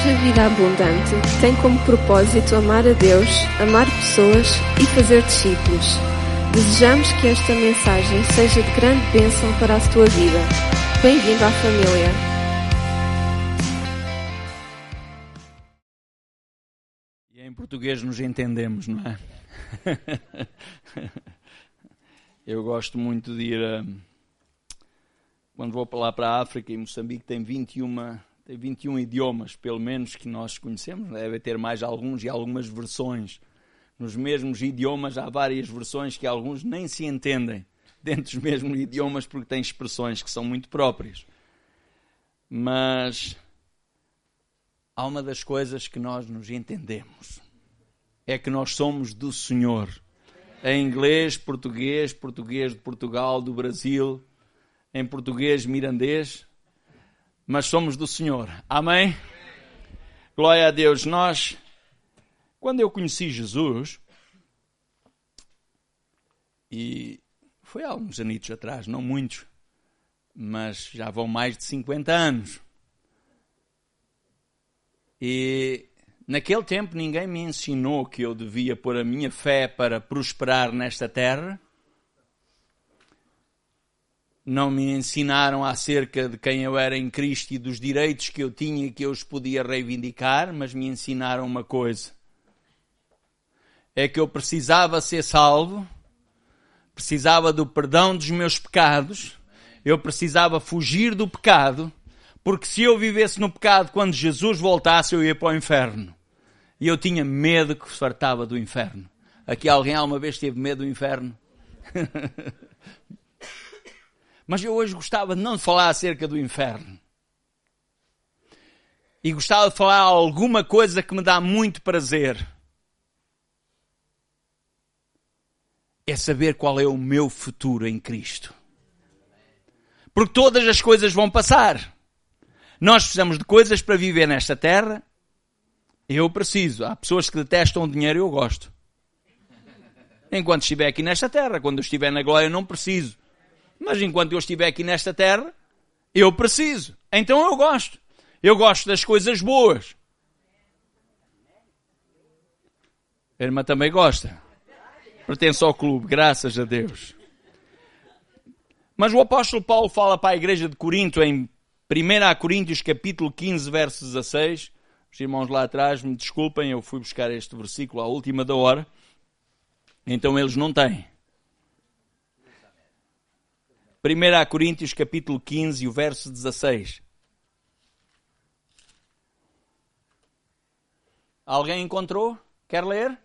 Igreja Vida Abundante tem como propósito amar a Deus, amar pessoas e fazer discípulos. Desejamos que esta mensagem seja de grande bênção para a tua vida. Bem-vindo à família. E em português nos entendemos, não é? Eu gosto muito de ir a... Quando vou para lá para a África e Moçambique tem 21 tem 21 idiomas, pelo menos que nós conhecemos, deve ter mais alguns e algumas versões. Nos mesmos idiomas há várias versões que alguns nem se entendem dentro dos mesmos idiomas porque têm expressões que são muito próprias. Mas há uma das coisas que nós nos entendemos. É que nós somos do Senhor. Em inglês, português, português de Portugal, do Brasil, em português mirandês, mas somos do Senhor. Amém? Glória a Deus. Nós, quando eu conheci Jesus, e foi há alguns anos atrás, não muitos, mas já vão mais de 50 anos. E naquele tempo ninguém me ensinou que eu devia pôr a minha fé para prosperar nesta terra não me ensinaram acerca de quem eu era em Cristo e dos direitos que eu tinha e que eu os podia reivindicar, mas me ensinaram uma coisa: é que eu precisava ser salvo, precisava do perdão dos meus pecados, eu precisava fugir do pecado, porque se eu vivesse no pecado quando Jesus voltasse, eu ia para o inferno. E eu tinha medo que fartava do inferno. Aqui alguém alguma vez teve medo do inferno? Mas eu hoje gostava de não falar acerca do inferno. E gostava de falar alguma coisa que me dá muito prazer. É saber qual é o meu futuro em Cristo. Porque todas as coisas vão passar. Nós precisamos de coisas para viver nesta terra. Eu preciso. Há pessoas que detestam o dinheiro e eu gosto. Enquanto estiver aqui nesta terra, quando eu estiver na glória, eu não preciso. Mas enquanto eu estiver aqui nesta terra, eu preciso. Então eu gosto. Eu gosto das coisas boas. A irmã também gosta. Pertence ao clube, graças a Deus. Mas o apóstolo Paulo fala para a igreja de Corinto em 1 Coríntios capítulo 15, verso 16. Os irmãos lá atrás me desculpem, eu fui buscar este versículo à última da hora. Então eles não têm. 1 Coríntios capítulo 15, o verso 16. Alguém encontrou? Quer ler?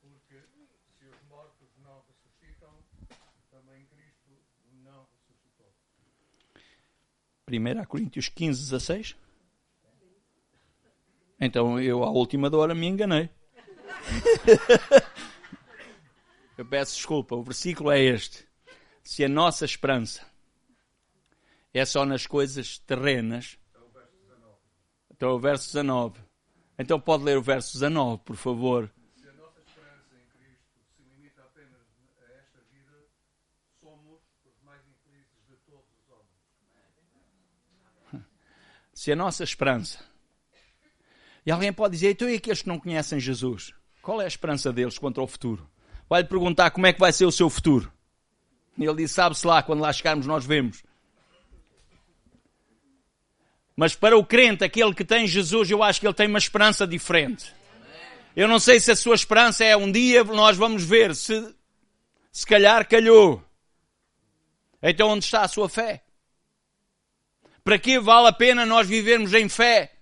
Porque se os mortos não ressuscitam, também Cristo não ressuscitou. 1 Coríntios 15, 16. Então eu, à última hora, me enganei. Eu peço desculpa, o versículo é este. Se a nossa esperança é só nas coisas terrenas. Então o verso 19. Então pode ler o verso 19, por favor. Se a nossa esperança em Cristo se limita apenas a esta vida, somos os mais infelizes de todos os homens. Se a nossa esperança. E alguém pode dizer, então e aqueles que não conhecem Jesus? Qual é a esperança deles quanto ao futuro? Vai-lhe perguntar como é que vai ser o seu futuro. Ele diz, sabe-se lá, quando lá chegarmos nós vemos. Mas para o crente, aquele que tem Jesus, eu acho que ele tem uma esperança diferente. Eu não sei se a sua esperança é um dia nós vamos ver se se calhar calhou. Então onde está a sua fé? Para que vale a pena nós vivermos em fé?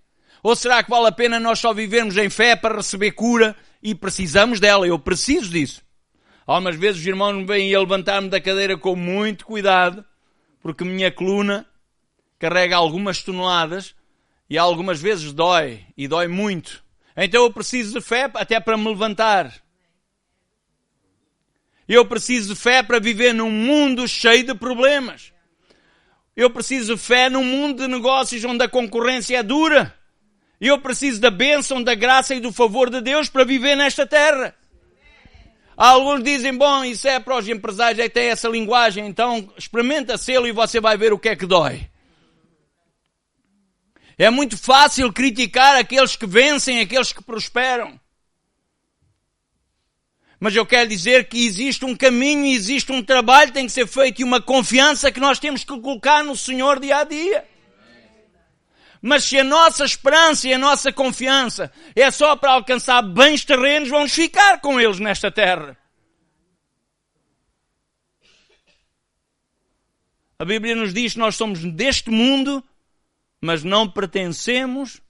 Ou será que vale a pena nós só vivermos em fé para receber cura e precisamos dela? Eu preciso disso. Algumas vezes os irmãos me vêm a levantar-me da cadeira com muito cuidado, porque minha coluna carrega algumas toneladas e algumas vezes dói, e dói muito. Então eu preciso de fé até para me levantar. Eu preciso de fé para viver num mundo cheio de problemas. Eu preciso de fé num mundo de negócios onde a concorrência é dura. Eu preciso da bênção, da graça e do favor de Deus para viver nesta terra. Alguns dizem, bom, isso é para os empresários, é que tem essa linguagem, então experimenta sê-lo e você vai ver o que é que dói. É muito fácil criticar aqueles que vencem, aqueles que prosperam. Mas eu quero dizer que existe um caminho, existe um trabalho que tem que ser feito e uma confiança que nós temos que colocar no Senhor dia a dia. Mas se a nossa esperança e a nossa confiança é só para alcançar bens terrenos, vamos ficar com eles nesta terra. A Bíblia nos diz que nós somos deste mundo, mas não pertencemos.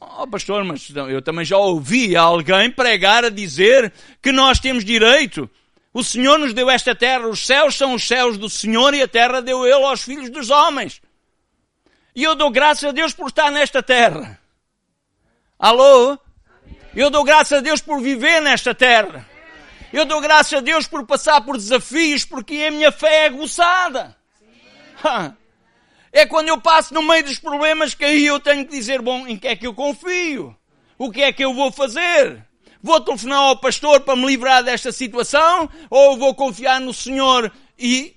Oh, pastor, mas eu também já ouvi alguém pregar a dizer que nós temos direito. O Senhor nos deu esta terra, os céus são os céus do Senhor e a terra deu Ele aos filhos dos homens. E eu dou graças a Deus por estar nesta terra. Alô? Eu dou graças a Deus por viver nesta terra. Eu dou graças a Deus por passar por desafios, porque a minha fé é aguçada. É quando eu passo no meio dos problemas que aí eu tenho que dizer, bom, em que é que eu confio? O que é que eu vou fazer? Vou telefonar ao pastor para me livrar desta situação? Ou vou confiar no Senhor e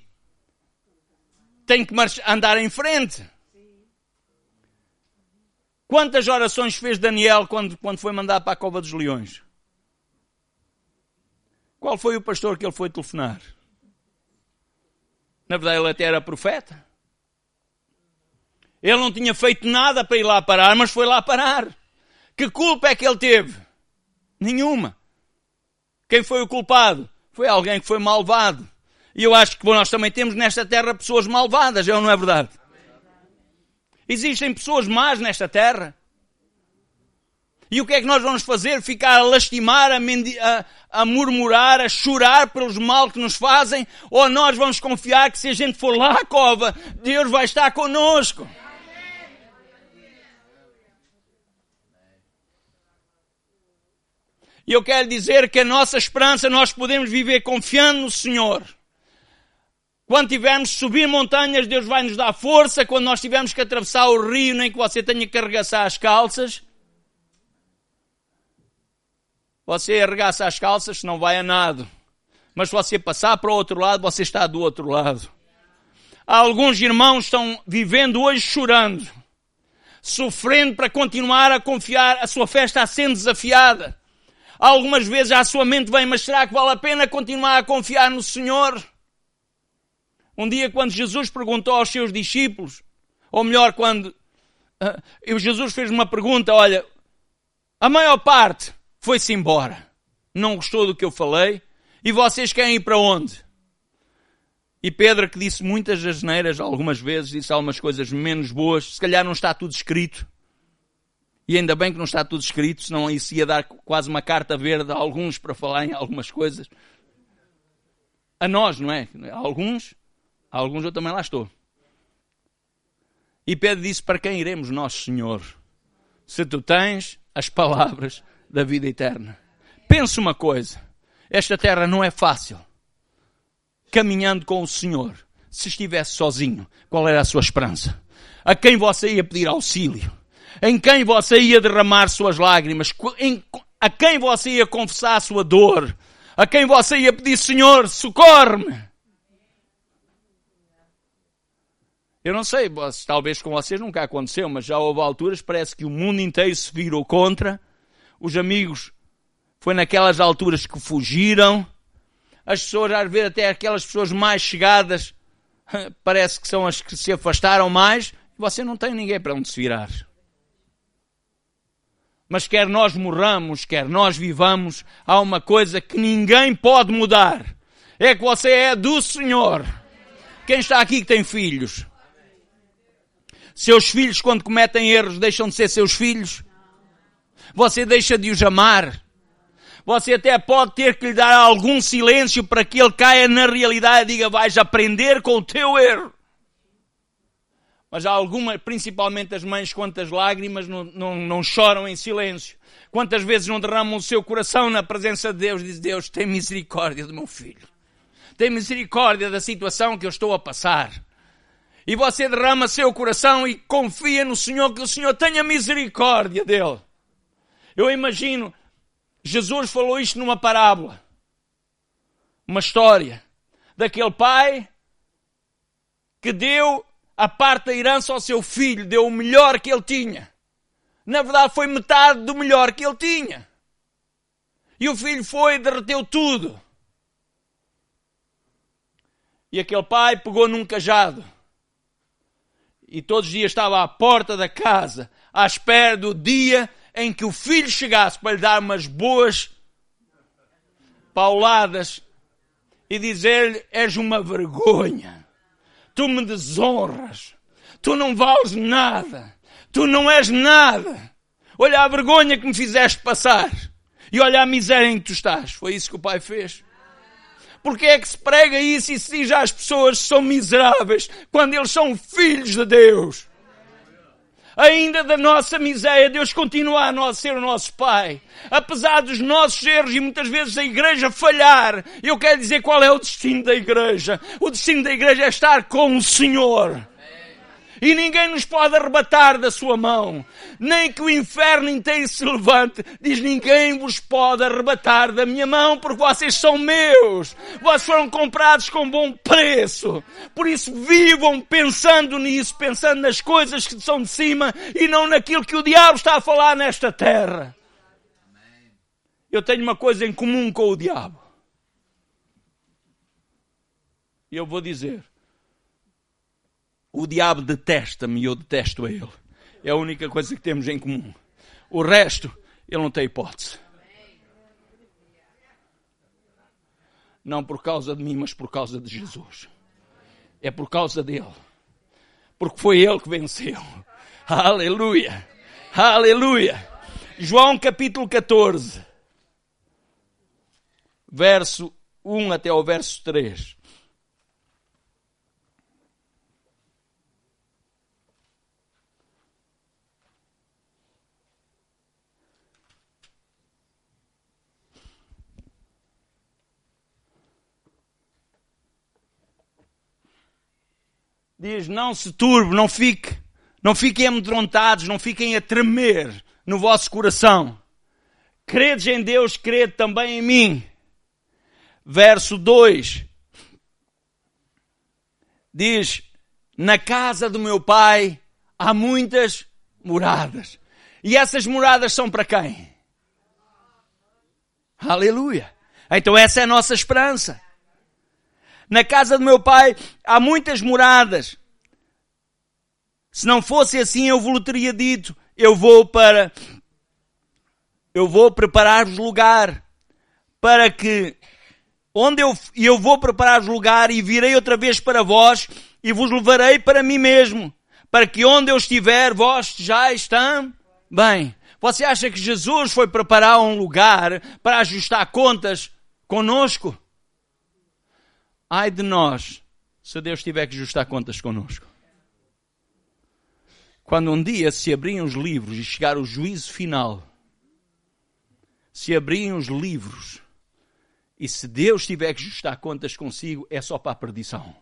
tenho que andar em frente? Quantas orações fez Daniel quando, quando foi mandado para a cova dos leões? Qual foi o pastor que ele foi telefonar? Na verdade, ele até era profeta. Ele não tinha feito nada para ir lá parar, mas foi lá parar. Que culpa é que ele teve? Nenhuma. Quem foi o culpado? Foi alguém que foi malvado. E eu acho que nós também temos nesta terra pessoas malvadas, é ou não é verdade? Existem pessoas más nesta terra. E o que é que nós vamos fazer? Ficar a lastimar, a, a, a, murmurar, a chorar pelos mal que nos fazem? Ou nós vamos confiar que se a gente for lá à cova, Deus vai estar conosco? E eu quero dizer que a nossa esperança nós podemos viver confiando no Senhor. Quando tivermos que subir montanhas, Deus vai nos dar força. Quando nós tivermos que atravessar o rio, nem que você tenha que arregaçar as calças. Você arregaça as calças, não vai a nado. Mas se você passar para o outro lado, você está do outro lado. Alguns irmãos estão vivendo hoje chorando, sofrendo para continuar a confiar, a sua fé está sendo desafiada. Algumas vezes a sua mente vem, mas será que vale a pena continuar a confiar no Senhor? Um dia, quando Jesus perguntou aos seus discípulos, ou melhor, quando uh, Jesus fez uma pergunta: olha, a maior parte foi-se embora, não gostou do que eu falei, e vocês querem ir para onde? E Pedro, que disse muitas asneiras, algumas vezes, disse algumas coisas menos boas, se calhar não está tudo escrito. E ainda bem que não está tudo escrito, senão isso ia dar quase uma carta verde a alguns para falar em algumas coisas. A nós, não é? Alguns Alguns eu também lá estou. E Pedro disse: Para quem iremos nós, Senhor? Se tu tens as palavras da vida eterna. Pense uma coisa: esta terra não é fácil. Caminhando com o Senhor, se estivesse sozinho, qual era a sua esperança? A quem você ia pedir auxílio? Em quem você ia derramar suas lágrimas? A quem você ia confessar a sua dor? A quem você ia pedir, Senhor, socorre-me? Eu não sei, talvez com vocês nunca aconteceu, mas já houve alturas, parece que o mundo inteiro se virou contra. Os amigos, foi naquelas alturas que fugiram. As pessoas, às vezes, até aquelas pessoas mais chegadas, parece que são as que se afastaram mais. Você não tem ninguém para onde se virar. Mas quer nós morramos, quer nós vivamos, há uma coisa que ninguém pode mudar. É que você é do Senhor. Quem está aqui que tem filhos? Seus filhos, quando cometem erros, deixam de ser seus filhos. Você deixa de os amar. Você até pode ter que lhe dar algum silêncio para que ele caia na realidade e diga: vais aprender com o teu erro. Mas há alguma, principalmente as mães, quantas lágrimas não, não, não choram em silêncio. Quantas vezes não derramam o seu coração na presença de Deus, diz Deus, tem misericórdia do meu filho. Tem misericórdia da situação que eu estou a passar e você derrama seu coração e confia no Senhor, que o Senhor tenha misericórdia dele. Eu imagino, Jesus falou isto numa parábola. uma história daquele pai que deu a parte da herança ao seu filho, deu o melhor que ele tinha. Na verdade, foi metade do melhor que ele tinha. E o filho foi e derreteu tudo. E aquele pai pegou num cajado. E todos os dias estava à porta da casa, à espera do dia em que o filho chegasse para lhe dar umas boas pauladas e dizer-lhe: És uma vergonha, tu me desonras, tu não vales nada, tu não és nada. Olha a vergonha que me fizeste passar e olha a miséria em que tu estás. Foi isso que o pai fez. Porque é que se prega isso e se diz às pessoas que são miseráveis quando eles são filhos de Deus? Ainda da nossa miséria, Deus continua a ser o nosso Pai. Apesar dos nossos erros e muitas vezes a igreja falhar, eu quero dizer qual é o destino da igreja. O destino da igreja é estar com o Senhor e ninguém nos pode arrebatar da sua mão. Nem que o inferno inteiro se levante, diz ninguém vos pode arrebatar da minha mão, porque vocês são meus. Vocês foram comprados com bom preço. Por isso vivam pensando nisso, pensando nas coisas que são de cima e não naquilo que o diabo está a falar nesta terra. Eu tenho uma coisa em comum com o diabo. E eu vou dizer, o diabo detesta-me e eu detesto a ele. É a única coisa que temos em comum. O resto, ele não tem hipótese. Não por causa de mim, mas por causa de Jesus. É por causa dele. Porque foi ele que venceu. Aleluia! Aleluia! João capítulo 14, verso 1 até o verso 3. Diz: Não se turbe, não fique, não fiquem amedrontados, não fiquem a tremer no vosso coração. Credes em Deus, crede também em mim. Verso 2 diz: Na casa do meu pai há muitas moradas. E essas moradas são para quem? Aleluia! Então essa é a nossa esperança. Na casa do meu pai há muitas moradas. Se não fosse assim, eu vos teria dito: eu vou para. Eu vou preparar-vos lugar. Para que. Onde eu, eu vou preparar-vos lugar e virei outra vez para vós e vos levarei para mim mesmo. Para que onde eu estiver, vós já estão bem. Você acha que Jesus foi preparar um lugar para ajustar contas conosco? Ai de nós, se Deus tiver que ajustar contas connosco. Quando um dia se abriam os livros e chegar o juízo final, se abriam os livros e se Deus tiver que ajustar contas consigo, é só para a perdição.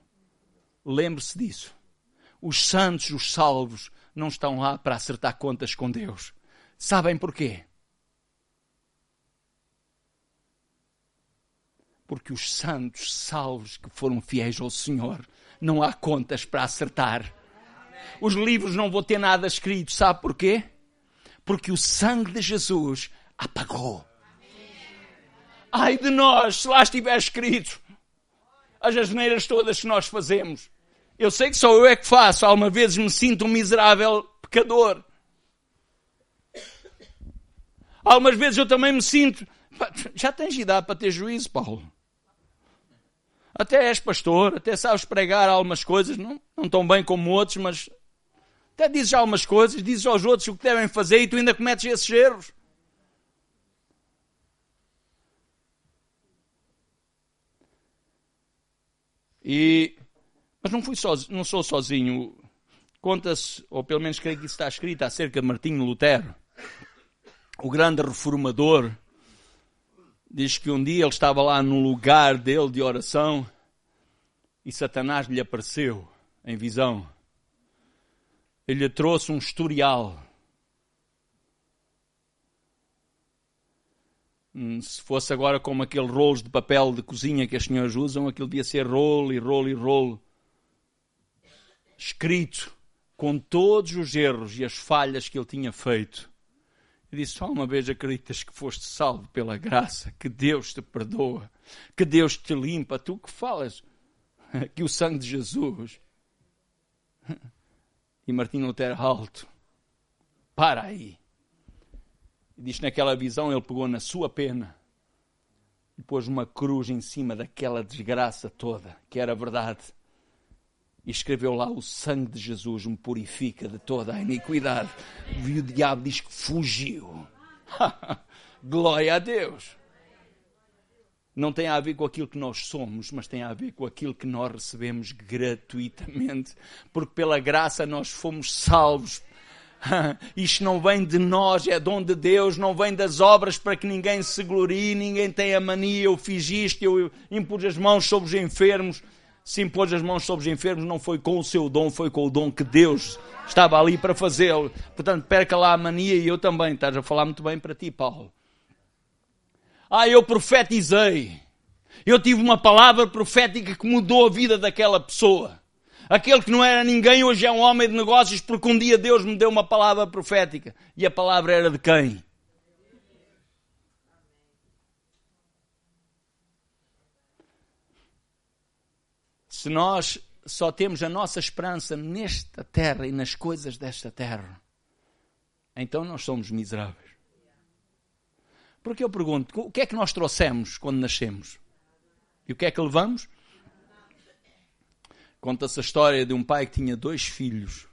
Lembre-se disso. Os santos, os salvos, não estão lá para acertar contas com Deus. Sabem porquê? Porque os santos salvos que foram fiéis ao Senhor, não há contas para acertar. Os livros não vão ter nada escrito, sabe porquê? Porque o sangue de Jesus apagou. Ai de nós, se lá estiver escrito as asneiras todas que nós fazemos. Eu sei que só eu é que faço, algumas vezes me sinto um miserável pecador. Algumas vezes eu também me sinto. Já tens idade para ter juízo, Paulo. Até és pastor, até sabes pregar algumas coisas, não, não tão bem como outros, mas até dizes algumas coisas, dizes aos outros o que devem fazer e tu ainda cometes esses erros. E, mas não, fui sozinho, não sou sozinho. Conta-se, ou pelo menos creio que isso está escrito acerca de Martinho Lutero, o grande reformador diz que um dia ele estava lá no lugar dele de oração e Satanás lhe apareceu em visão. Ele lhe trouxe um historial Hum, Se fosse agora como aqueles rolos de papel de cozinha que as senhoras usam, aquilo devia ser rolo e rolo e rolo. Escrito com todos os erros e as falhas que ele tinha feito. E disse: Só uma vez acreditas que foste salvo pela graça, que Deus te perdoa, que Deus te limpa. Tu que falas que o sangue de Jesus. E Martinho Lutero alto. Para aí. E diz que naquela visão ele pegou na sua pena e pôs uma cruz em cima daquela desgraça toda, que era verdade. E escreveu lá: O sangue de Jesus me purifica de toda a iniquidade. E o diabo diz que fugiu. Glória a Deus. Não tem a ver com aquilo que nós somos, mas tem a ver com aquilo que nós recebemos gratuitamente. Porque pela graça nós fomos salvos isto não vem de nós, é dom de Deus, não vem das obras para que ninguém se glorie, ninguém tenha mania, eu fiz isto, eu impus as mãos sobre os enfermos. Se impôs as mãos sobre os enfermos, não foi com o seu dom, foi com o dom que Deus estava ali para fazê-lo. Portanto, perca lá a mania e eu também. Estás a falar muito bem para ti, Paulo. Ah, eu profetizei. Eu tive uma palavra profética que mudou a vida daquela pessoa. Aquele que não era ninguém hoje é um homem de negócios porque um dia Deus me deu uma palavra profética. E a palavra era de quem? Se nós só temos a nossa esperança nesta terra e nas coisas desta terra, então nós somos miseráveis. Porque eu pergunto, o que é que nós trouxemos quando nascemos? E o que é que levamos? Conta-se a história de um pai que tinha dois filhos.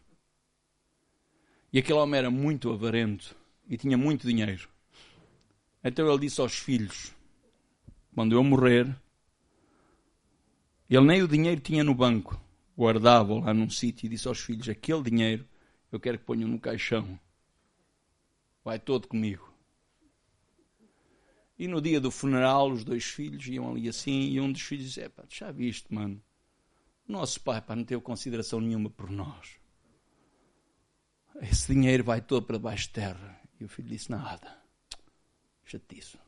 E aquele homem era muito avarento e tinha muito dinheiro. Então ele disse aos filhos: Quando eu morrer, ele nem o dinheiro tinha no banco, guardava lá num sítio e disse aos filhos: Aquele dinheiro eu quero que ponham no caixão. Vai todo comigo. E no dia do funeral, os dois filhos iam ali assim, e um dos filhos disse: É pá, já viste, mano? Nosso pai pá, não teve consideração nenhuma por nós. Esse dinheiro vai todo para baixo de terra. E o filho disse: Nada. Chatice.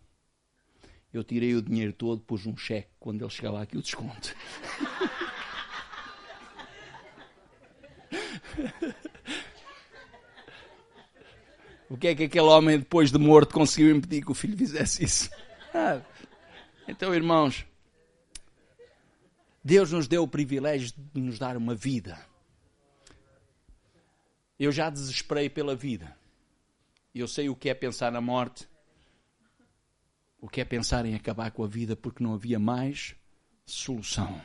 Eu tirei o dinheiro todo, pus um cheque. Quando ele chegar lá, aqui o desconto. o que é que aquele homem, depois de morto, conseguiu impedir que o filho fizesse isso? Ah. Então, irmãos, Deus nos deu o privilégio de nos dar uma vida. Eu já desesperei pela vida. Eu sei o que é pensar na morte, o que é pensar em acabar com a vida porque não havia mais solução.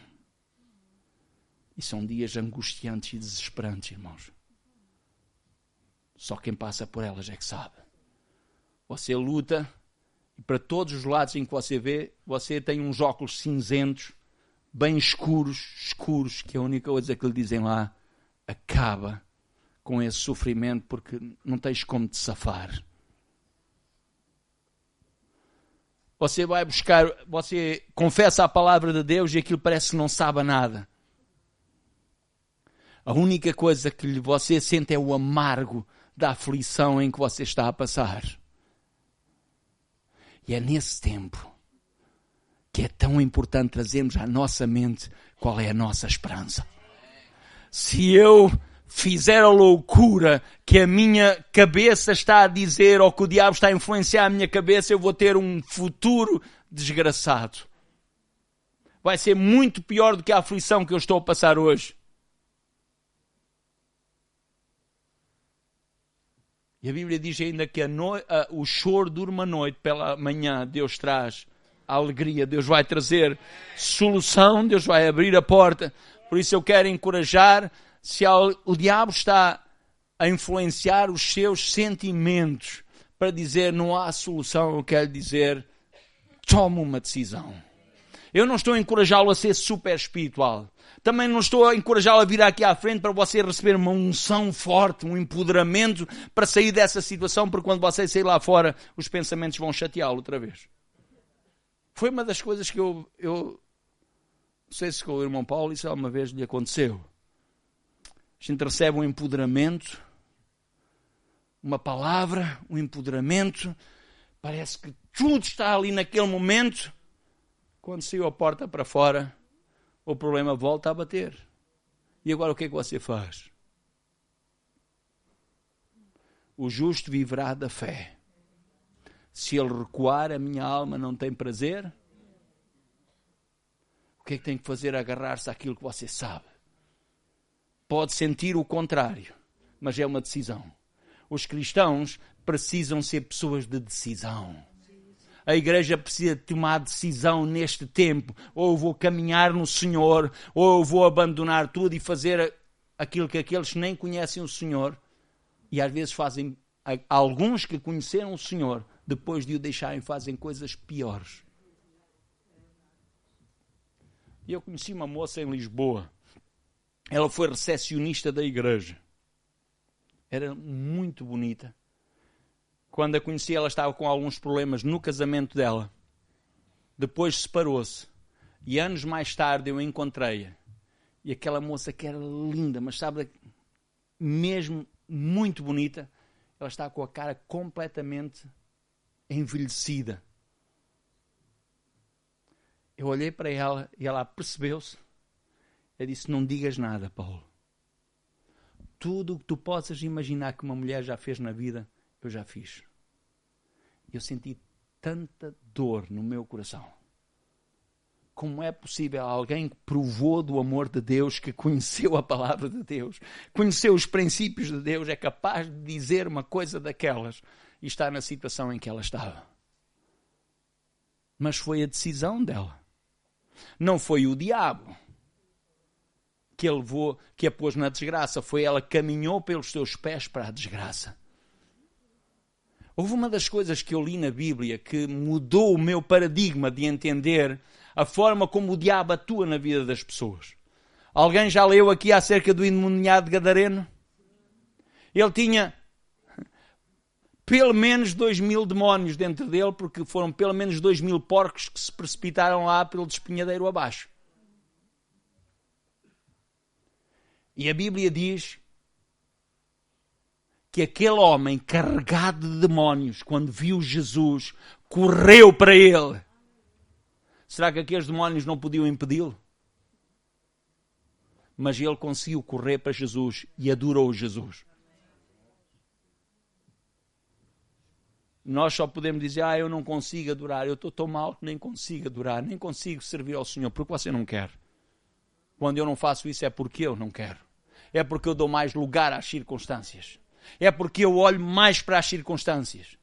E são dias angustiantes e desesperantes, irmãos. Só quem passa por elas é que sabe. Você luta e para todos os lados em que você vê, você tem uns óculos cinzentos, bem escuros, escuros, que a única coisa que lhe dizem lá acaba com esse sofrimento porque não tens como te safar. Você vai buscar, você confessa a palavra de Deus e aquilo parece que não sabe nada. A única coisa que você sente é o amargo da aflição em que você está a passar. E é nesse tempo que é tão importante trazermos à nossa mente qual é a nossa esperança. Se eu fizer a loucura que a minha cabeça está a dizer ou que o diabo está a influenciar a minha cabeça, eu vou ter um futuro desgraçado. Vai ser muito pior do que a aflição que eu estou a passar hoje. E a Bíblia diz ainda que no... o choro dura uma noite, pela manhã Deus traz a alegria, Deus vai trazer solução, Deus vai abrir a porta. Por isso eu quero encorajar, se o diabo está a influenciar os seus sentimentos para dizer não há solução, eu quero dizer toma uma decisão. Eu não estou a encorajá-lo a ser super espiritual. Também não estou a encorajá-lo a vir aqui à frente para você receber uma unção forte, um empoderamento para sair dessa situação, porque quando você sair lá fora, os pensamentos vão chateá-lo outra vez. Foi uma das coisas que eu, eu não sei se com o irmão Paulo isso alguma vez lhe aconteceu. A gente recebe um empoderamento, uma palavra, um empoderamento, Parece que tudo está ali naquele momento. Quando saiu a porta para fora, o problema volta a bater. E agora o que é que você faz? O justo viverá da fé. Se ele recuar, a minha alma não tem prazer. O que é que tem que fazer? Agarrar-se àquilo que você sabe. Pode sentir o contrário, mas é uma decisão. Os cristãos precisam ser pessoas de decisão. A igreja precisa tomar decisão neste tempo. Ou eu vou caminhar no Senhor, ou eu vou abandonar tudo e fazer aquilo que aqueles que nem conhecem o Senhor. E às vezes fazem, alguns que conheceram o Senhor, depois de o deixarem, fazem coisas piores. Eu conheci uma moça em Lisboa. Ela foi recepcionista da igreja. Era muito bonita. Quando a conheci, ela estava com alguns problemas no casamento dela. Depois separou-se. E anos mais tarde eu encontrei-a. E aquela moça que era linda, mas sabe, mesmo muito bonita, ela está com a cara completamente envelhecida. Eu olhei para ela e ela percebeu-se. Eu disse: Não digas nada, Paulo. Tudo o que tu possas imaginar que uma mulher já fez na vida, eu já fiz. Eu senti tanta dor no meu coração. Como é possível alguém que provou do amor de Deus, que conheceu a palavra de Deus, conheceu os princípios de Deus, é capaz de dizer uma coisa daquelas e estar na situação em que ela estava? Mas foi a decisão dela. Não foi o diabo que a levou, que a pôs na desgraça, foi ela que caminhou pelos seus pés para a desgraça. Houve uma das coisas que eu li na Bíblia que mudou o meu paradigma de entender a forma como o diabo atua na vida das pessoas. Alguém já leu aqui acerca do endemoniado Gadareno? Ele tinha pelo menos dois mil demónios dentro dele, porque foram pelo menos dois mil porcos que se precipitaram lá pelo despenhadeiro abaixo. E a Bíblia diz que aquele homem carregado de demónios, quando viu Jesus, correu para ele. Será que aqueles demónios não podiam impedi-lo? Mas ele conseguiu correr para Jesus e adorou Jesus. Nós só podemos dizer, ah, eu não consigo adorar, eu estou tão mal que nem consigo adorar, nem consigo servir ao Senhor, porque você não quer. Quando eu não faço isso é porque eu não quero é porque eu dou mais lugar às circunstâncias. É porque eu olho mais para as circunstâncias.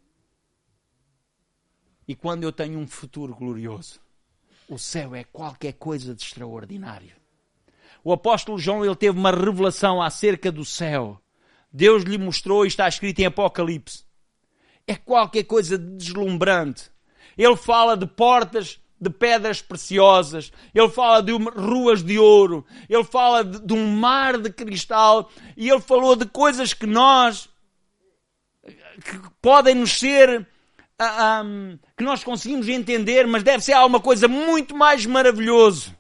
E quando eu tenho um futuro glorioso, o céu é qualquer coisa de extraordinário. O apóstolo João ele teve uma revelação acerca do céu. Deus lhe mostrou e está escrito em Apocalipse. É qualquer coisa de deslumbrante. Ele fala de portas de pedras preciosas, ele fala de ruas de ouro, ele fala de, de, um mar de cristal e ele falou de coisas que nós que podem nos ser uh, ah, um, que nós conseguimos entender, mas deve ser alguma coisa muito mais maravilhoso.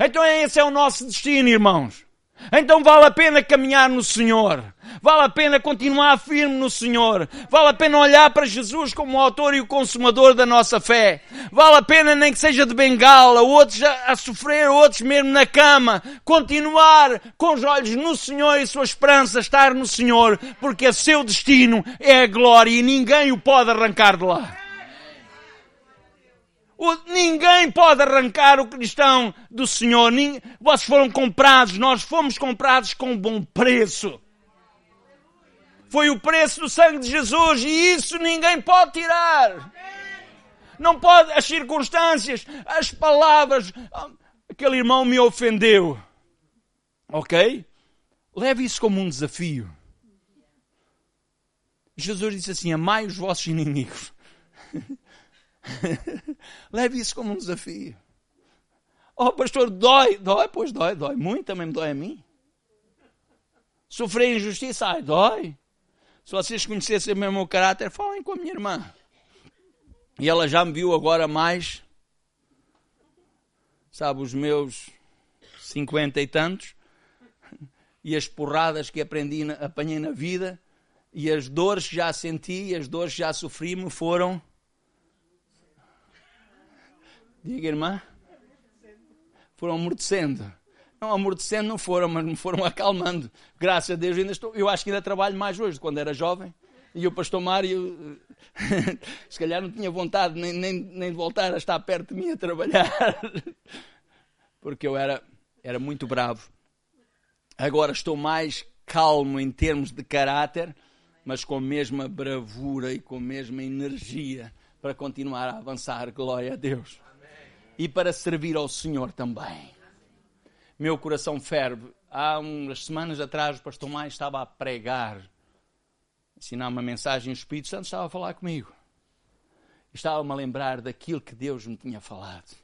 Então esse é o nosso destino, irmãos. Então vale a pena caminhar no Senhor. Vale a pena continuar firme no Senhor. Vale a pena olhar para Jesus como o autor e o consumador da nossa fé. Vale a pena, nem que seja de bengala, outros a, a sofrer, outros mesmo na cama. Continuar com os olhos no Senhor e sua esperança estar no Senhor, porque o seu destino é a glória e ninguém o pode arrancar de lá. Ninguém pode arrancar o cristão do Senhor. Vocês foram comprados, nós fomos comprados com bom preço. Foi o preço do sangue de Jesus e isso ninguém pode tirar. Não pode, as circunstâncias, as palavras. Aquele irmão me ofendeu. Ok? Leve isso como um desafio. Jesus disse assim: Amai os vossos inimigos. Leve isso como um desafio. Oh, pastor, dói, dói, pois dói, dói. Muito também me dói a mim. Sofrer injustiça, ai, dói. Se vocês conhecessem o meu caráter, falem com a minha irmã. E ela já me viu agora mais, sabe, os meus cinquenta e tantos, e as porradas que aprendi, apanhei na vida, E as dores que já senti, as dores que já sofri, me foram. Diga, irmã. Foram amortecendo. Não, amortecendo não foram, mas me foram acalmando. Graças a Deus ainda estou. Eu acho que ainda trabalho mais hoje, quando era jovem. E o pastor Mário, se calhar não tinha vontade nem, nem, nem de voltar a estar perto de mim a trabalhar. Porque eu era, era muito bravo. Agora estou mais calmo em termos de caráter, mas com a mesma bravura e com a mesma energia para continuar a avançar. Glória a Deus. E para servir ao Senhor também. Meu coração ferve. Há umas semanas atrás o pastor Mais estava a pregar, ensinar uma mensagem. O Espírito Santo estava a falar comigo. Estava-me a lembrar daquilo que Deus me tinha falado.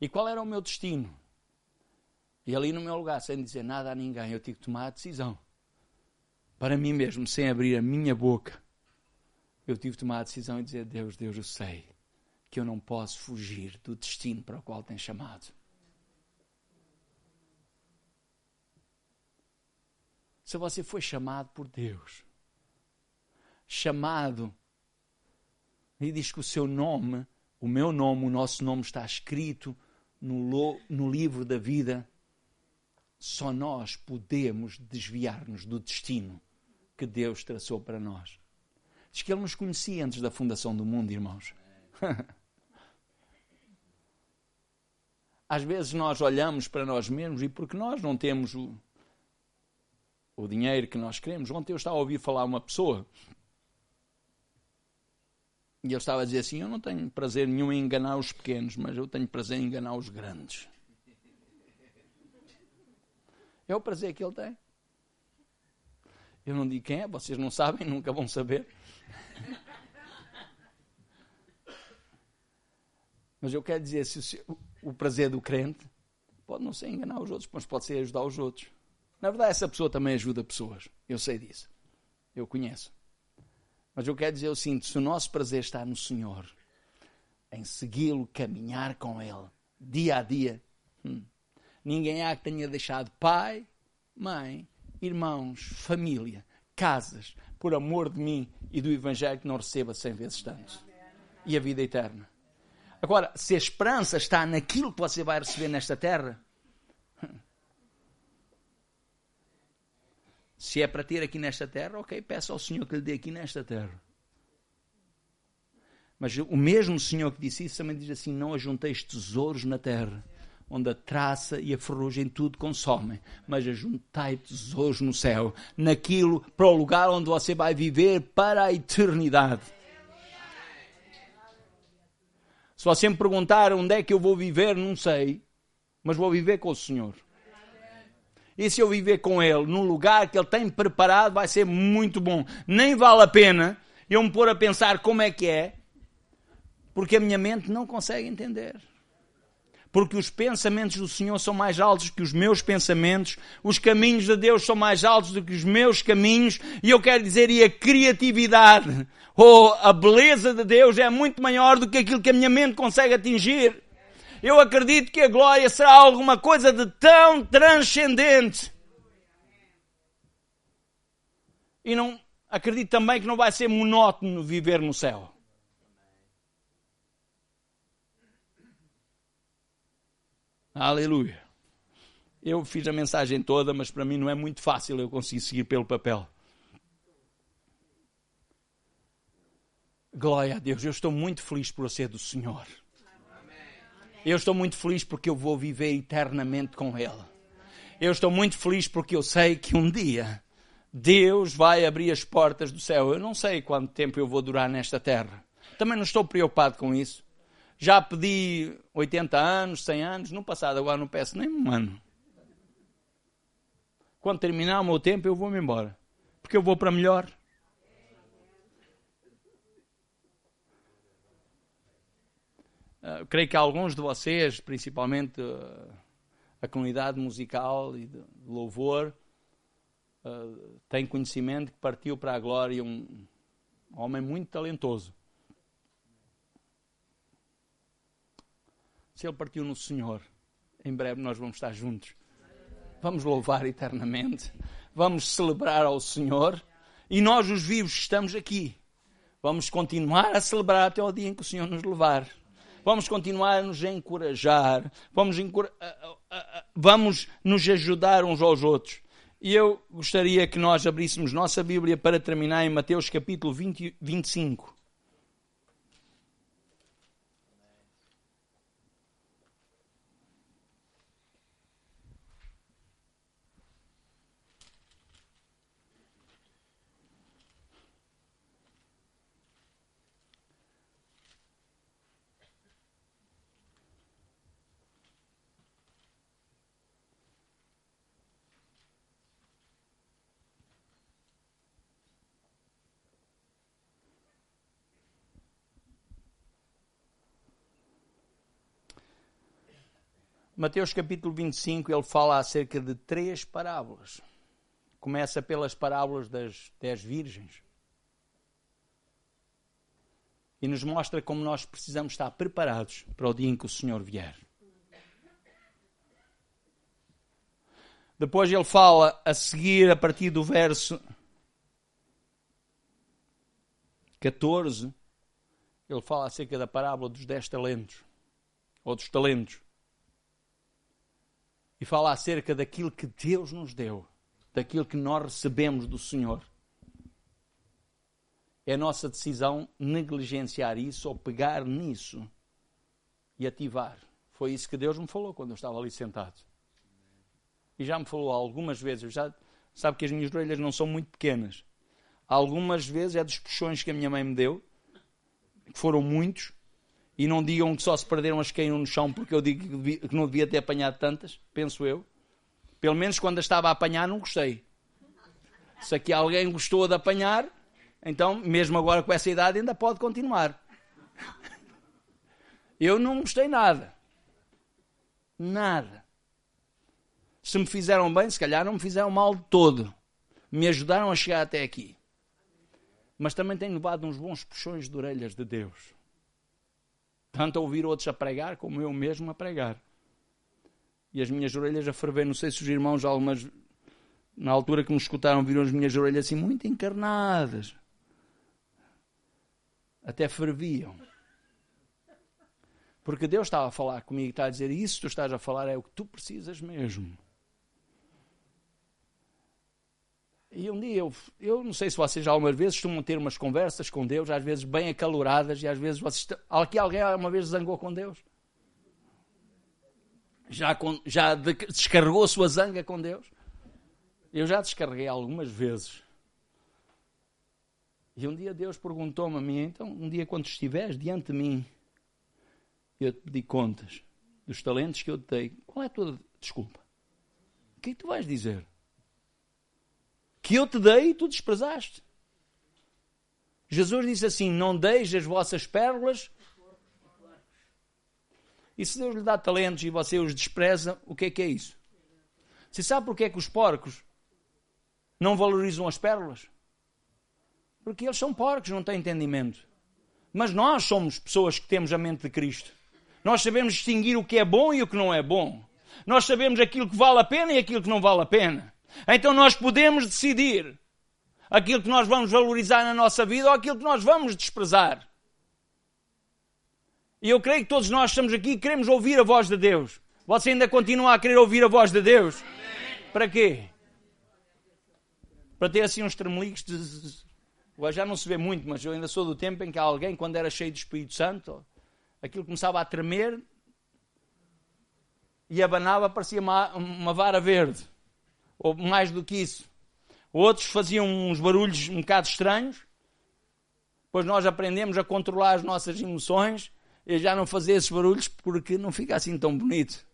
E qual era o meu destino? E ali no meu lugar, sem dizer nada a ninguém, eu tive que tomar a decisão. Para mim mesmo, sem abrir a minha boca, eu tive que tomar a decisão e dizer: Deus, Deus, eu sei que eu não posso fugir do destino para o qual tem chamado. Se você foi chamado por Deus, chamado, e diz que o seu nome, o meu nome, o nosso nome está escrito no, no livro da vida, só nós podemos desviar-nos do destino que Deus traçou para nós. Diz que Ele nos conhecia antes da fundação do mundo, irmãos. Às vezes nós olhamos para nós mesmos e porque nós não temos o, o dinheiro que nós queremos. Ontem eu estava a ouvir falar uma pessoa e ele estava a dizer assim: Eu não tenho prazer nenhum em enganar os pequenos, mas eu tenho prazer em enganar os grandes. É o prazer que ele tem. Eu não digo quem é, vocês não sabem, nunca vão saber. Mas eu quero dizer, se o prazer do crente pode não ser enganar os outros, mas pode ser ajudar os outros. Na verdade, essa pessoa também ajuda pessoas. Eu sei disso. Eu conheço. Mas eu quero dizer o seguinte: se o nosso prazer está no Senhor, em segui-lo, caminhar com Ele, dia a dia, hum, ninguém há que tenha deixado pai, mãe, irmãos, família, casas, por amor de mim e do Evangelho que não receba cem vezes tanto. E a vida eterna. Agora, se a esperança está naquilo que você vai receber nesta terra, Se é para ter aqui nesta terra, ok, peça ao Senhor que lhe dê aqui nesta terra. Mas o mesmo Senhor que disse isso também diz assim: Não ajunteis tesouros na terra, onde a traça e a ferrugem tudo consomem, mas ajuntai tesouros no céu, naquilo, para o lugar onde você vai viver para a eternidade. Se você me perguntar onde é que eu vou viver, não sei, mas vou viver com o Senhor. E se eu viver com Ele num lugar que Ele tem preparado, vai ser muito bom. Nem vale a pena eu me pôr a pensar como é que é, porque a minha mente não consegue entender. Porque os pensamentos do Senhor são mais altos que os meus pensamentos, os caminhos de Deus são mais altos do que os meus caminhos, e eu quero dizer, e a criatividade, ou a beleza de Deus é muito maior do que aquilo que a minha mente consegue atingir. Eu acredito que a glória será alguma coisa de tão transcendente. E não acredito também que não vai ser monótono viver no céu. Aleluia. Eu fiz a mensagem toda, mas para mim não é muito fácil eu conseguir seguir pelo papel. Glória a Deus, eu estou muito feliz por ser do Senhor. Eu estou muito feliz porque eu vou viver eternamente com Ele. Eu estou muito feliz porque eu sei que um dia Deus vai abrir as portas do céu. Eu não sei quanto tempo eu vou durar nesta terra. Também não estou preocupado com isso. Já pedi 80 anos, 100 anos, no passado, agora não peço nem um ano. Quando terminar o meu tempo, eu vou-me embora. Porque eu vou para melhor. Uh, creio que alguns de vocês, principalmente uh, a comunidade musical e de louvor, uh, têm conhecimento que partiu para a glória um, um homem muito talentoso. Se ele partiu no Senhor, em breve nós vamos estar juntos. Vamos louvar eternamente. Vamos celebrar ao Senhor E nós, os vivos, estamos aqui. Vamos continuar a celebrar até o dia em que o Senhor nos levar. Vamos continuar a nos encorajar. Vamos, encora vamos nos ajudar uns aos outros. E eu gostaria que nós abríssemos nossa Bíblia para terminar em Mateus capítulo 20, 25. Mateus capítulo 25, ele fala acerca de três parábolas. Começa pelas parábolas das dez virgens. E nos mostra como nós precisamos estar preparados para o dia em que o Senhor vier. Depois ele fala a seguir, a partir do verso 14, ele fala acerca da parábola dos dez talentos, ou dos talentos fala acerca daquilo que Deus nos deu, daquilo que nós recebemos do Senhor. É nossa decisão negligenciar isso ou pegar nisso e ativar. Foi isso que Deus me falou quando eu estava ali sentado. E já me falou algumas vezes, já sabe que as minhas orelhas não são muito pequenas. Algumas vezes é dos puxões que a minha mãe me deu, que foram muitos, e não digam que só se perderam as que caíram no chão porque eu digo que não devia ter apanhado tantas, penso eu. Pelo menos quando estava a apanhar não gostei. Se aqui alguém gostou de apanhar, então mesmo agora com essa idade ainda pode continuar. Eu não gostei nada. Nada. Se me fizeram bem, se calhar não me fizeram mal de todo. Me ajudaram a chegar até aqui. Mas também tenho levado uns bons puxões de orelhas de Deus tanto a ouvir outros a pregar, como eu mesmo a pregar. E as minhas orelhas a ferver. Não sei se os irmãos, algumas, na altura que me escutaram, viram as minhas orelhas assim muito encarnadas. Até ferviam. Porque Deus estava a falar comigo está a dizer: Isso tu estás a falar é o que tu precisas mesmo. E um dia, eu, eu não sei se vocês já algumas vezes costumam ter umas conversas com Deus, às vezes bem acaloradas, e às vezes vocês. Aqui alguém uma vez zangou com Deus? Já, com, já descarregou a sua zanga com Deus? Eu já descarreguei algumas vezes. E um dia Deus perguntou-me a mim, então, um dia quando estiveres diante de mim, eu te pedi contas dos talentos que eu te dei, qual é a tua desculpa? O que é que tu vais dizer? Que eu te dei e tu desprezaste. Jesus disse assim: Não deis as vossas pérolas. E se Deus lhe dá talentos e você os despreza, o que é que é isso? Você sabe porque é que os porcos não valorizam as pérolas? Porque eles são porcos, não têm entendimento. Mas nós somos pessoas que temos a mente de Cristo. Nós sabemos distinguir o que é bom e o que não é bom. Nós sabemos aquilo que vale a pena e aquilo que não vale a pena. Então nós podemos decidir aquilo que nós vamos valorizar na nossa vida ou aquilo que nós vamos desprezar. E eu creio que todos nós estamos aqui e queremos ouvir a voz de Deus. Você ainda continua a querer ouvir a voz de Deus? Para quê? Para ter assim uns tremeliques de... Já não se vê muito, mas eu ainda sou do tempo em que alguém, quando era cheio de Espírito Santo, aquilo começava a tremer e abanava, parecia uma, uma vara verde ou mais do que isso. Outros faziam uns barulhos um bocado estranhos, pois nós aprendemos a controlar as nossas emoções e já não fazer esses barulhos porque não fica assim tão bonito.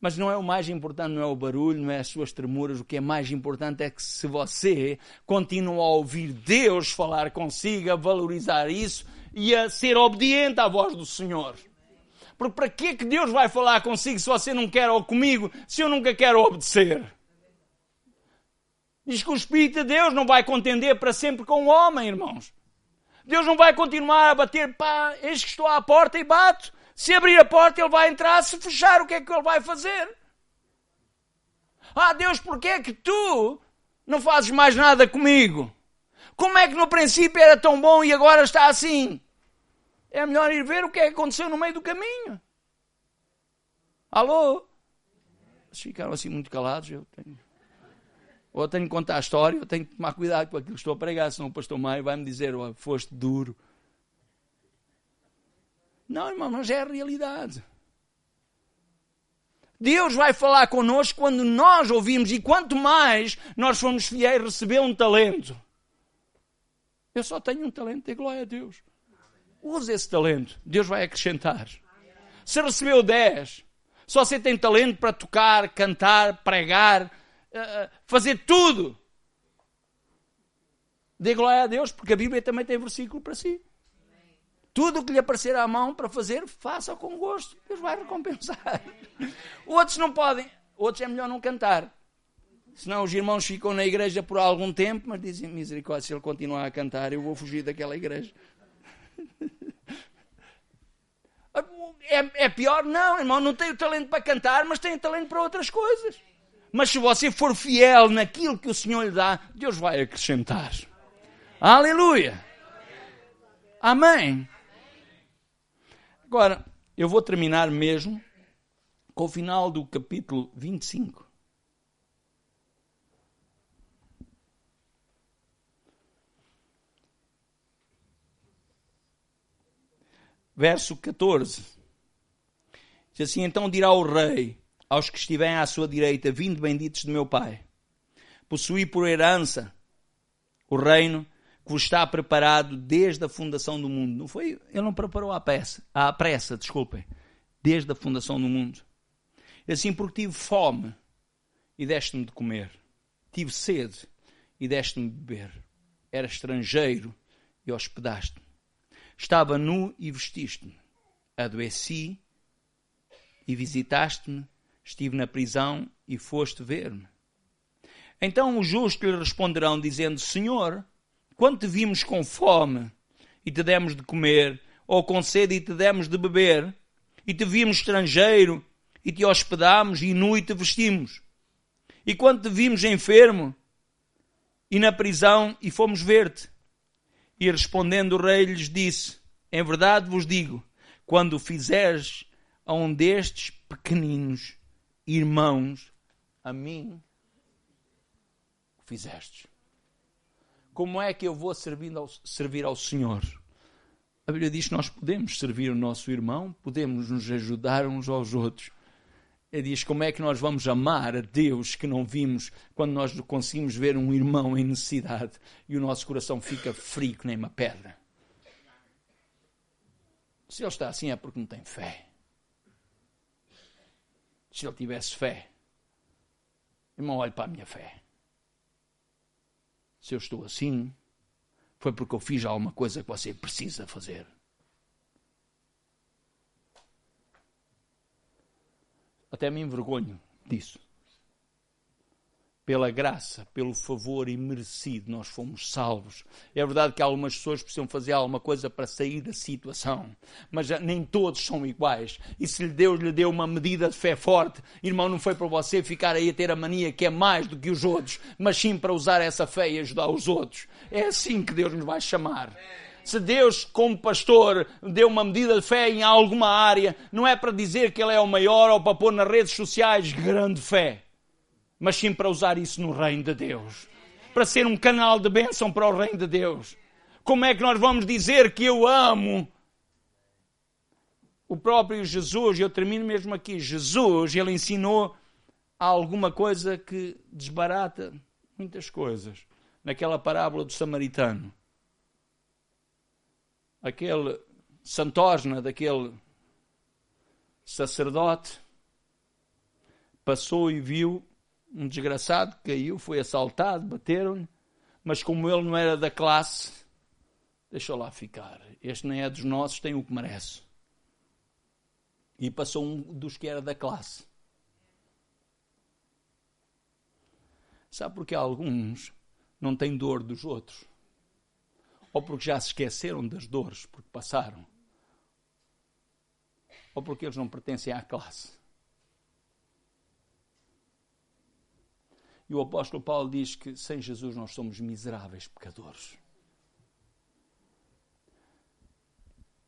Mas não é o mais importante, não é o barulho, não é as suas tremuras. O que é mais importante é que se você continua a ouvir Deus falar consigo, a valorizar isso e a ser obediente à voz do Senhor. Porque para que é que Deus vai falar consigo se você não quer ou comigo, se eu nunca quero obedecer? Diz que o Espírito de Deus não vai contender para sempre com o homem, irmãos. Deus não vai continuar a bater, pá, eis que estou à porta e bato. Se abrir a porta, ele vai entrar. Se fechar, o que é que ele vai fazer? Ah, Deus, porquê é que tu não fazes mais nada comigo? Como é que no princípio era tão bom e agora está assim? É melhor ir ver o que é que aconteceu no meio do caminho. Alô? Ficaram assim muito calados. Eu tenho. Ou eu tenho que contar a história, eu tenho que tomar cuidado com aquilo que estou a pregar, senão o pastor Maio vai me dizer, oh, foste duro. Não, irmão, mas é a realidade. Deus vai falar connosco quando nós ouvimos e quanto mais nós formos fiéis receber um talento. Eu só tenho um talento, de glória a Deus. Use esse talento, Deus vai acrescentar. Se recebeu 10, só você tem talento para tocar, cantar, pregar, eh, eh, fazer tudo. Dê glória a Deus, porque a Bíblia também tem versículo para si. Tudo o que lhe aparecer à mão para fazer, faça com gosto. Deus vai recompensar. Outros não podem. Outros é melhor não cantar. Senão os irmãos ficam na igreja por algum tempo, mas dizem misericórdia, se ele continuar a cantar, eu vou fugir daquela igreja. É, é pior? Não, irmão, não tenho talento para cantar, mas tenho talento para outras coisas. Mas se você for fiel naquilo que o Senhor lhe dá, Deus vai acrescentar. Aleluia! Amém! Agora, eu vou terminar mesmo com o final do capítulo 25. Verso 14. Diz assim: Então dirá o rei aos que estiverem à sua direita: Vinde benditos de meu Pai, possuí por herança o reino que vos está preparado desde a fundação do mundo. Não foi, ele não preparou a pressa, a pressa, desculpem, desde a fundação do mundo. Assim, porque tive fome e deste-me de comer, tive sede e deste-me de beber, era estrangeiro e hospedaste-me, estava nu e vestiste-me, adoeci e visitaste-me, estive na prisão e foste ver-me. Então os justos lhe responderão, dizendo: Senhor, quando te vimos com fome e te demos de comer, ou com sede e te demos de beber, e te vimos estrangeiro e te hospedamos e nu e te vestimos. E quando te vimos enfermo e na prisão e fomos ver-te. E respondendo o rei lhes disse: Em verdade vos digo, quando fizeres a um destes pequeninos irmãos, a mim o fizestes como é que eu vou ao, servir ao Senhor? A Bíblia diz que nós podemos servir o nosso irmão, podemos nos ajudar uns aos outros. Ele diz como é que nós vamos amar a Deus que não vimos quando nós conseguimos ver um irmão em necessidade e o nosso coração fica frio que nem uma pedra. Se ele está assim é porque não tem fé. Se ele tivesse fé, irmão, olhe para a minha fé. Se eu estou assim, foi porque eu fiz alguma coisa que você precisa fazer. Até me envergonho disso pela graça, pelo favor imerecido, nós fomos salvos. É verdade que algumas pessoas precisam fazer alguma coisa para sair da situação, mas nem todos são iguais. E se Deus lhe deu uma medida de fé forte, irmão, não foi para você ficar aí a ter a mania que é mais do que os outros, mas sim para usar essa fé e ajudar os outros. É assim que Deus nos vai chamar. Se Deus, como pastor, deu uma medida de fé em alguma área, não é para dizer que Ele é o maior ou para pôr nas redes sociais grande fé mas sim para usar isso no reino de Deus. Para ser um canal de bênção para o reino de Deus. Como é que nós vamos dizer que eu amo o próprio Jesus? Eu termino mesmo aqui. Jesus, ele ensinou alguma coisa que desbarata muitas coisas. Naquela parábola do samaritano. Aquele santógena daquele sacerdote passou e viu um desgraçado caiu, foi assaltado, bateram-lhe, mas como ele não era da classe, deixou lá ficar. Este nem é dos nossos, tem o que merece. E passou um dos que era da classe. Sabe porque alguns não têm dor dos outros? Ou porque já se esqueceram das dores porque passaram? Ou porque eles não pertencem à classe? E o apóstolo Paulo diz que sem Jesus nós somos miseráveis pecadores.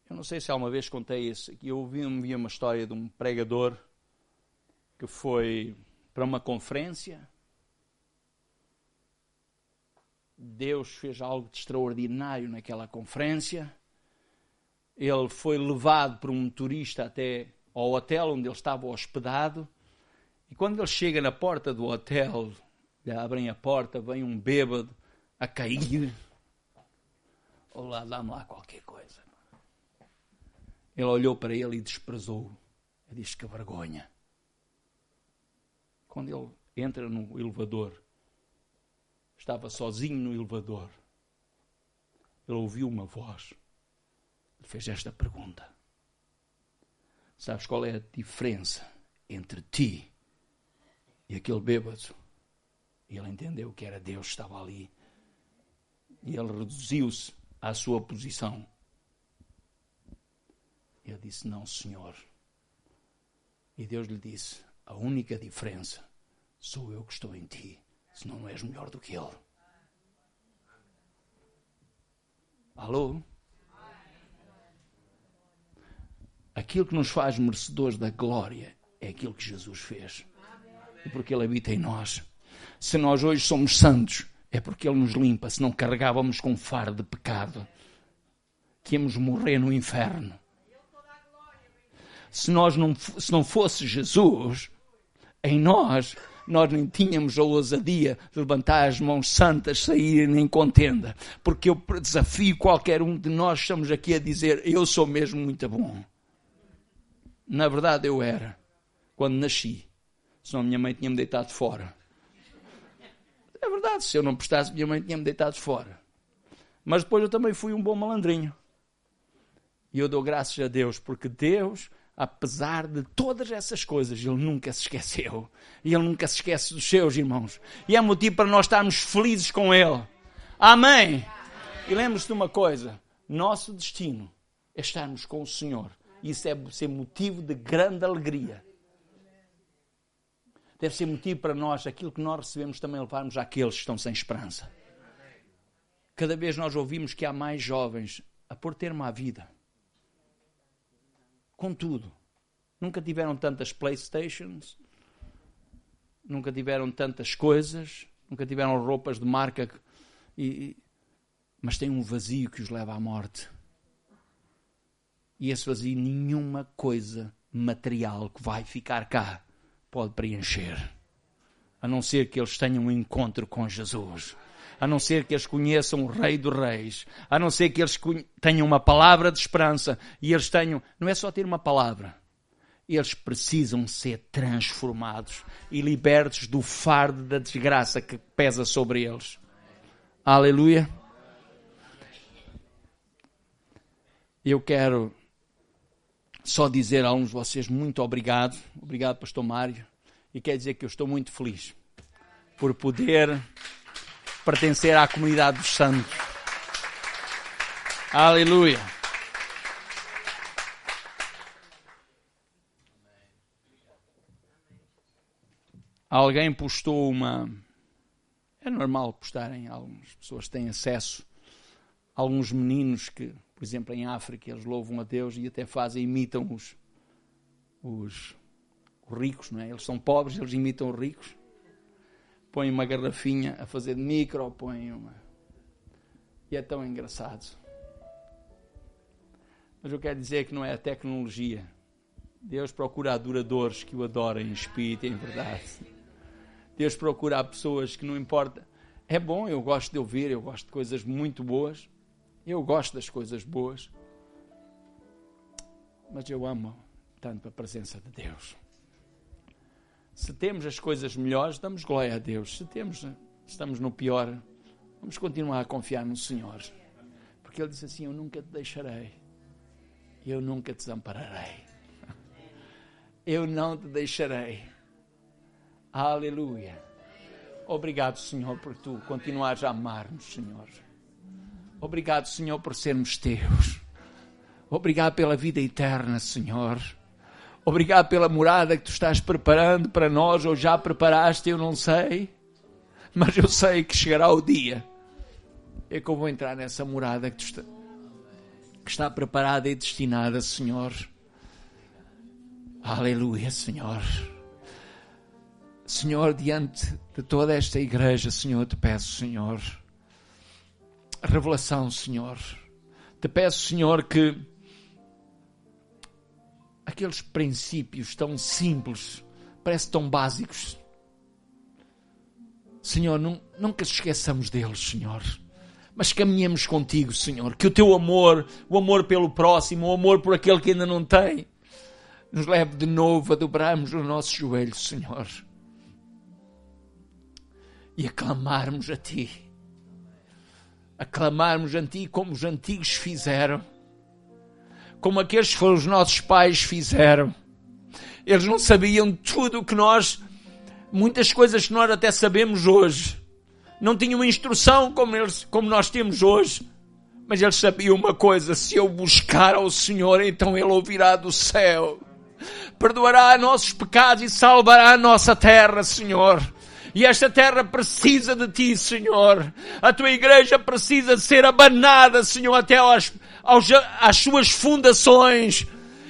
Eu não sei se alguma vez contei isso. Eu ouvi uma história de um pregador que foi para uma conferência. Deus fez algo de extraordinário naquela conferência. Ele foi levado por um turista até ao hotel onde ele estava hospedado. E quando ele chega na porta do hotel, abrem a porta, vem um bêbado a cair. Olá, dá-me lá qualquer coisa. Ele olhou para ele e desprezou. Ele disse que vergonha. Quando ele entra no elevador, estava sozinho no elevador. Ele ouviu uma voz. Ele fez esta pergunta: Sabes qual é a diferença entre ti e aquele bêbado? E ele entendeu que era Deus que estava ali. E ele reduziu-se à sua posição. Ele disse: Não, Senhor. E Deus lhe disse: A única diferença sou eu que estou em ti, senão não és melhor do que ele. Alô? Aquilo que nos faz merecedores da glória é aquilo que Jesus fez. E porque Ele habita em nós. Se nós hoje somos santos, é porque Ele nos limpa, se não carregávamos com fardo de pecado, que íamos morrer no inferno. Se, nós não, se não fosse Jesus em nós, nós nem tínhamos a ousadia de levantar as mãos santas, sair em contenda. Porque eu desafio qualquer um de nós, estamos aqui a dizer: Eu sou mesmo muito bom. Na verdade, eu era, quando nasci. Senão minha mãe tinha-me deitado fora. É verdade, se eu não prestasse, minha mãe tinha-me deitado fora. Mas depois eu também fui um bom malandrinho. E eu dou graças a Deus, porque Deus, apesar de todas essas coisas, Ele nunca se esqueceu. E Ele nunca se esquece dos seus irmãos. E é motivo para nós estarmos felizes com Ele. Amém. E lembre-se de uma coisa: nosso destino é estarmos com o Senhor. Isso deve ser motivo de grande alegria. Deve ser motivo para nós, aquilo que nós recebemos, também levarmos àqueles que estão sem esperança. Cada vez nós ouvimos que há mais jovens a pôr termo à vida. Contudo, nunca tiveram tantas Playstations, nunca tiveram tantas coisas, nunca tiveram roupas de marca, e, mas têm um vazio que os leva à morte. E esse vazio, nenhuma coisa material que vai ficar cá pode preencher. A não ser que eles tenham um encontro com Jesus. A não ser que eles conheçam o Rei dos Reis. A não ser que eles tenham uma palavra de esperança. E eles tenham. Não é só ter uma palavra. Eles precisam ser transformados e libertos do fardo da desgraça que pesa sobre eles. Aleluia. Eu quero só dizer a alguns de vocês muito obrigado. Obrigado, Pastor Mário. E quer dizer que eu estou muito feliz por poder pertencer à comunidade dos santos. Aleluia. Alguém postou uma. É normal postarem, algumas pessoas têm acesso. Alguns meninos que por exemplo, em África, eles louvam a Deus e até fazem, imitam os, os, os ricos, não é? Eles são pobres, eles imitam os ricos. Põem uma garrafinha a fazer de micro, põem uma. E é tão engraçado. Mas eu quero dizer que não é a tecnologia. Deus procura adoradores que o adorem em espírito e em verdade. Deus procura pessoas que não importa. É bom, eu gosto de ouvir, eu gosto de coisas muito boas. Eu gosto das coisas boas, mas eu amo tanto a presença de Deus. Se temos as coisas melhores, damos glória a Deus. Se temos, estamos no pior, vamos continuar a confiar no Senhor. Porque Ele disse assim: Eu nunca te deixarei, eu nunca te desampararei, eu não te deixarei. Aleluia. Obrigado, Senhor, por tu continuares a amar-nos, Senhor. Obrigado, Senhor, por sermos teus. Obrigado pela vida eterna, Senhor. Obrigado pela morada que tu estás preparando para nós, ou já preparaste, eu não sei. Mas eu sei que chegará o dia em que eu vou entrar nessa morada que está, que está preparada e destinada, Senhor. Aleluia, Senhor. Senhor, diante de toda esta igreja, Senhor, te peço, Senhor, revelação, Senhor. Te peço, Senhor, que aqueles princípios tão simples, parece tão básicos, Senhor, não, nunca esqueçamos deles, Senhor. Mas caminhemos contigo, Senhor. Que o teu amor, o amor pelo próximo, o amor por aquele que ainda não tem, nos leve de novo a dobrarmos os nossos joelhos, Senhor. E aclamarmos a Ti. Aclamarmos a Ti como os antigos fizeram. Como aqueles que foram os nossos pais fizeram. Eles não sabiam tudo o que nós muitas coisas que nós até sabemos hoje. Não tinham instrução como, eles, como nós temos hoje. Mas eles sabiam uma coisa: se eu buscar ao Senhor, então Ele ouvirá do céu, perdoará nossos pecados e salvará a nossa terra, Senhor. E esta terra precisa de Ti, Senhor. A Tua igreja precisa ser abanada, Senhor, até aos, aos, às suas fundações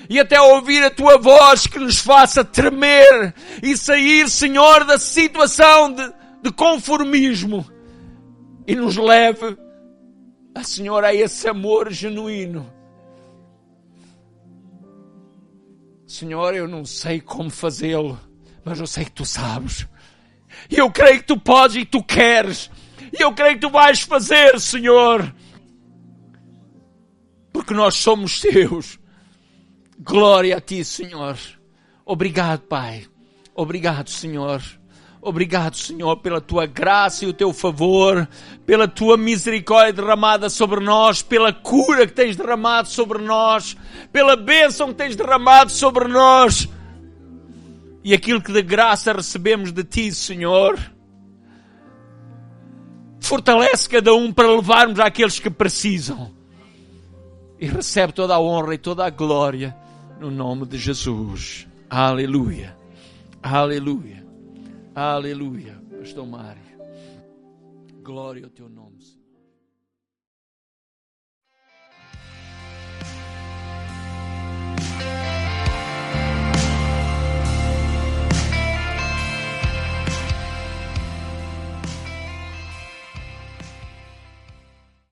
e até ouvir a tua voz que nos faça tremer e sair, Senhor, da situação de, de conformismo e nos leve, a Senhor, a esse amor genuíno. Senhor, eu não sei como fazê-lo, mas eu sei que tu sabes. E eu creio que tu podes e tu queres. E eu creio que tu vais fazer, Senhor. Porque nós somos teus. Glória a ti, Senhor. Obrigado, Pai. Obrigado, Senhor. Obrigado, Senhor, pela tua graça e o teu favor, pela tua misericórdia derramada sobre nós, pela cura que tens derramado sobre nós, pela bênção que tens derramado sobre nós e aquilo que de graça recebemos de ti, Senhor. Fortalece cada um para levarmos àqueles que precisam e recebe toda a honra e toda a glória no nome de Jesus. Aleluia. Aleluia. Aleluia. Pastor Mário. Glória ao teu nome.